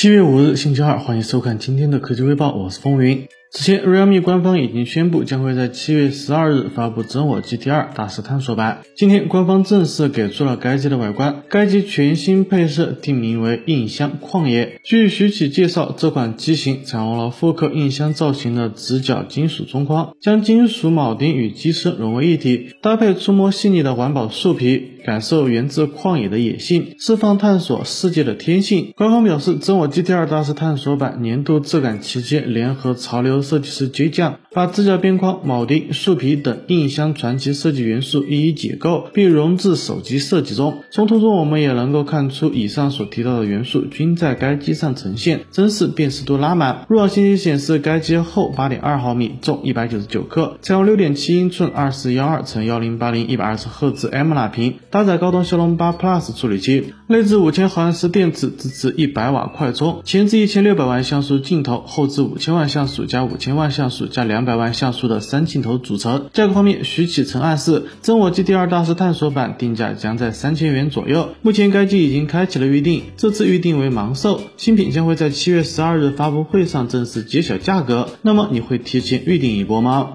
七月五日，星期二，欢迎收看今天的科技微报，我是风云。此前，realme 官方已经宣布将会在七月十二日发布真我 GT 2大师探索版。今天，官方正式给出了该机的外观。该机全新配色定名为印象旷野。据徐启介绍，这款机型采用了复刻印象造型的直角金属中框，将金属铆钉与机身融为一体，搭配触摸细腻的环保树皮，感受源自旷野的野性，释放探索世界的天性。官方表示，真我 GT 2大师探索版年度质感旗舰联合潮流。设计师 J 酱把直角边框、铆钉、树皮等印象传奇设计元素一一解构，并融至手机设计中。从图中我们也能够看出，以上所提到的元素均在该机上呈现，真是辨识度拉满。入网信息显示，该机厚八点二毫米，重一百九十九克，采用六点七英寸二四幺二乘幺零八零一百二十赫兹 M 拉屏，搭载高通骁龙八 Plus 处理器，内置五千毫安时电池，支持一百瓦快充，前置一千六百万像素镜头，后置五千万像素加五千万像素加两百万像素的三镜头组成。价格方面，徐启曾暗示，真我 GT 2大师探索版定价将在三千元左右。目前该机已经开启了预定，这次预定为盲售，新品将会在七月十二日发布会上正式揭晓价格。那么你会提前预定一波吗？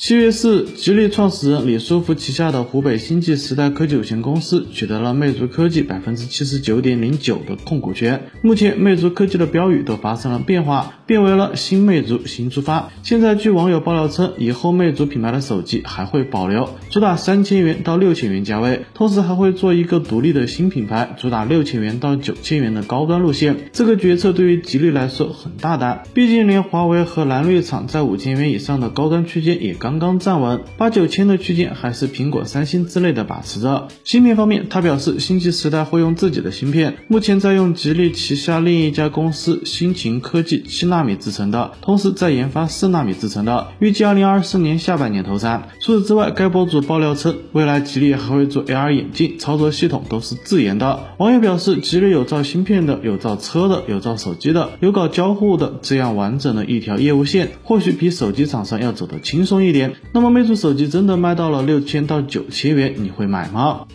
七月四，吉利创始人李书福旗下的湖北星际时代科技有限公司取得了魅族科技百分之七十九点零九的控股权。目前，魅族科技的标语都发生了变化，变为了新魅族新出发。现在，据网友爆料称，以后魅族品牌的手机还会保留主打三千元到六千元价位，同时还会做一个独立的新品牌，主打六千元到九千元的高端路线。这个决策对于吉利来说很大胆，毕竟连华为和蓝绿厂在五千元以上的高端区间也刚。刚刚站稳八九千的区间，还是苹果、三星之类的把持着。芯片方面，他表示，星际时代会用自己的芯片，目前在用吉利旗下另一家公司新秦科技七纳米制成的，同时在研发四纳米制成的，预计二零二四年下半年投产。除此之外，该博主爆料称，未来吉利还会做 AR 眼镜，操作系统都是自研的。网友表示，吉利有造芯片的，有造车的，有造手机的，有搞交互的，这样完整的一条业务线，或许比手机厂商要走得轻松一点。那么魅族手机真的卖到了六千到九千元，你会买吗？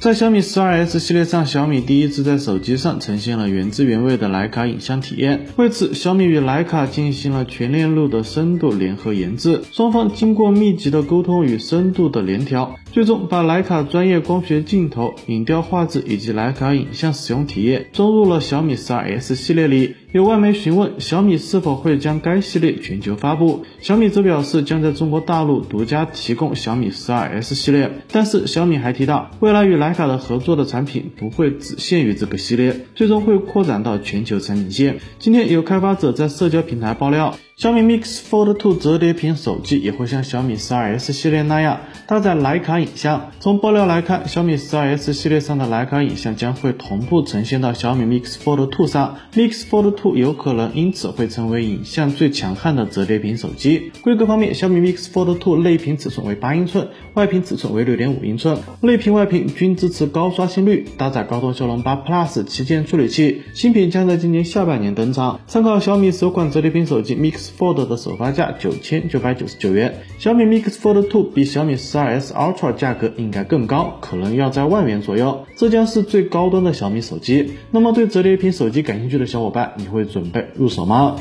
在小米十二 S 系列上，小米第一次在手机上呈现了原汁原味的徕卡影像体验。为此，小米与徕卡进行了全链路的深度联合研制，双方经过密集的沟通与深度的联调，最终把徕卡专业光学镜头、影调画质以及徕卡影像使用体验装入了小米十二 S 系列里。有外媒询问小米是否会将该系列全球发布，小米则表示将在中国大陆独家提供小米十二 S 系列。但是小米还提到，未来与徕卡的合作的产品不会只限于这个系列，最终会扩展到全球产品线。今天有开发者在社交平台爆料。小米 Mix Fold 2折叠屏手机也会像小米 12S 系列那样搭载徕卡影像。从爆料来看，小米 12S 系列上的徕卡影像将会同步呈现到小米 Mix Fold 2上，Mix Fold 2有可能因此会成为影像最强悍的折叠屏手机。规格方面，小米 Mix Fold 2内屏尺寸为八英寸，外屏尺寸为六点五英寸，内屏外屏均支持高刷新率，搭载高通骁龙八 Plus 旗舰处理器。新品将在今年下半年登场。参考小米首款折叠屏手机 Mix。Fold 的首发价九千九百九十九元，小米 Mix Fold Two 比小米 12S Ultra 价格应该更高，可能要在万元左右。这将是最高端的小米手机。那么对折叠屏手机感兴趣的小伙伴，你会准备入手吗？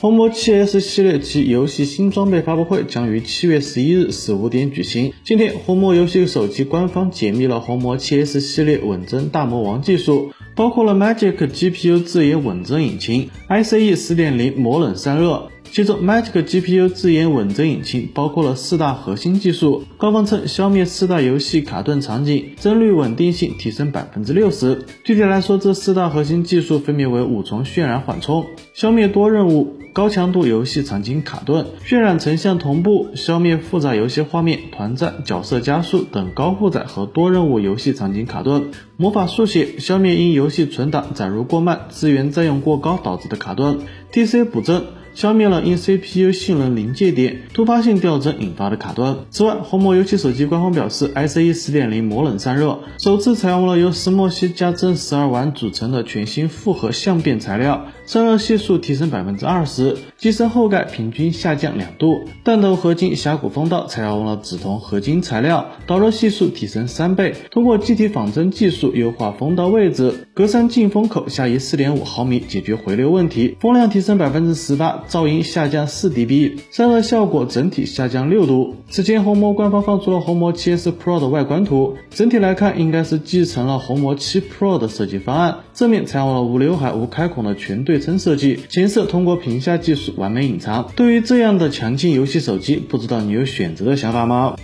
红魔 7S 系列及游戏新装备发布会将于七月十一日十五点举行。今天，红魔游戏手机官方解密了红魔 7S 系列稳帧大魔王技术。包括了 Magic GPU 自研稳帧引擎，ICE 4.0模冷散热。其中，Magic GPU 自研稳帧引擎包括了四大核心技术，官方称消灭四大游戏卡顿场景，帧率稳定性提升百分之六十。具体来说，这四大核心技术分别为五重渲染缓冲，消灭多任务。高强度游戏场景卡顿、渲染成像同步、消灭复杂游戏画面、团战、角色加速等高负载和多任务游戏场景卡顿；魔法速写消灭因游戏存档载入过慢、资源占用过高导致的卡顿；TC 补帧。消灭了因 CPU 性能临界点突发性掉帧引发的卡顿。此外，红魔游戏手机官方表示，ICE 4.0模冷散热首次采用了由石墨烯加真十二烷组成的全新复合相变材料。散热系数提升百分之二十，机身后盖平均下降两度，弹头合金峡谷风道采用了紫铜合金材料，导热系数提升三倍。通过机体仿真技术优化风道位置，格栅进风口下移四点五毫米，解决回流问题。风量提升百分之十八，噪音下降四 dB，散热效果整体下降六度。此前红魔官方放出了红魔 7S Pro 的外观图，整体来看应该是继承了红魔7 Pro 的设计方案。正面采用了无刘海、无开孔的全对称设计，前摄通过屏下技术完美隐藏。对于这样的强劲游戏手机，不知道你有选择的想法吗？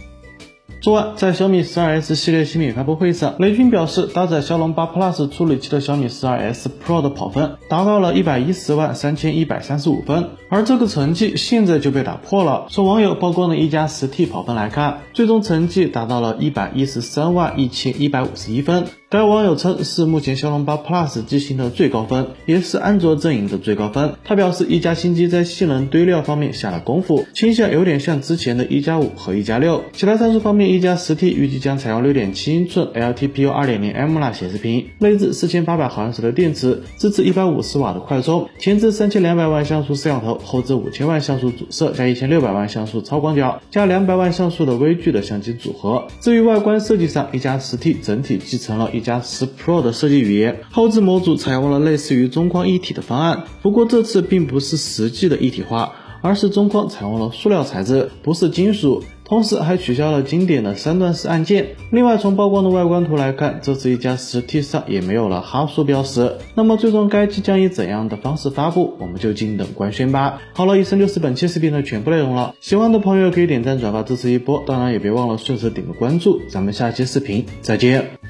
昨晚在小米十二 S 系列新品发布会上，雷军表示，搭载骁龙八 Plus 处理器的小米十二 S Pro 的跑分达到了一百一十万三千一百三十五分，而这个成绩现在就被打破了。从网友曝光的一加十 T 跑分来看，最终成绩达到了一百一十三万一千一百五十一分。该网友称是目前骁龙八 Plus 机型的最高分，也是安卓阵营的最高分。他表示，一加新机在性能堆料方面下了功夫，倾向有点像之前的一加五和一加六。其他参数方面，一加十 T 预计将采用六点七英寸 LTPO 二点零 AMOLED 显示屏，内置四千八百毫安时的电池，支持一百五十瓦的快充，前置三千两百万像素摄像头，后置五千万像素主摄加一千六百万像素超广角加两百万像素的微距的相机组合。至于外观设计上，一加十 T 整体继承了。一加十 Pro 的设计语言，后置模组采用了类似于中框一体的方案，不过这次并不是实际的一体化，而是中框采用了塑料材质，不是金属。同时还取消了经典的三段式按键。另外，从曝光的外观图来看，这次一加十 T 上也没有了哈苏标识。那么，最终该机将以怎样的方式发布，我们就静等官宣吧。好了，以上就是本期视频的全部内容了。喜欢的朋友可以点赞转发支持一波，当然也别忘了顺手点个关注。咱们下期视频再见。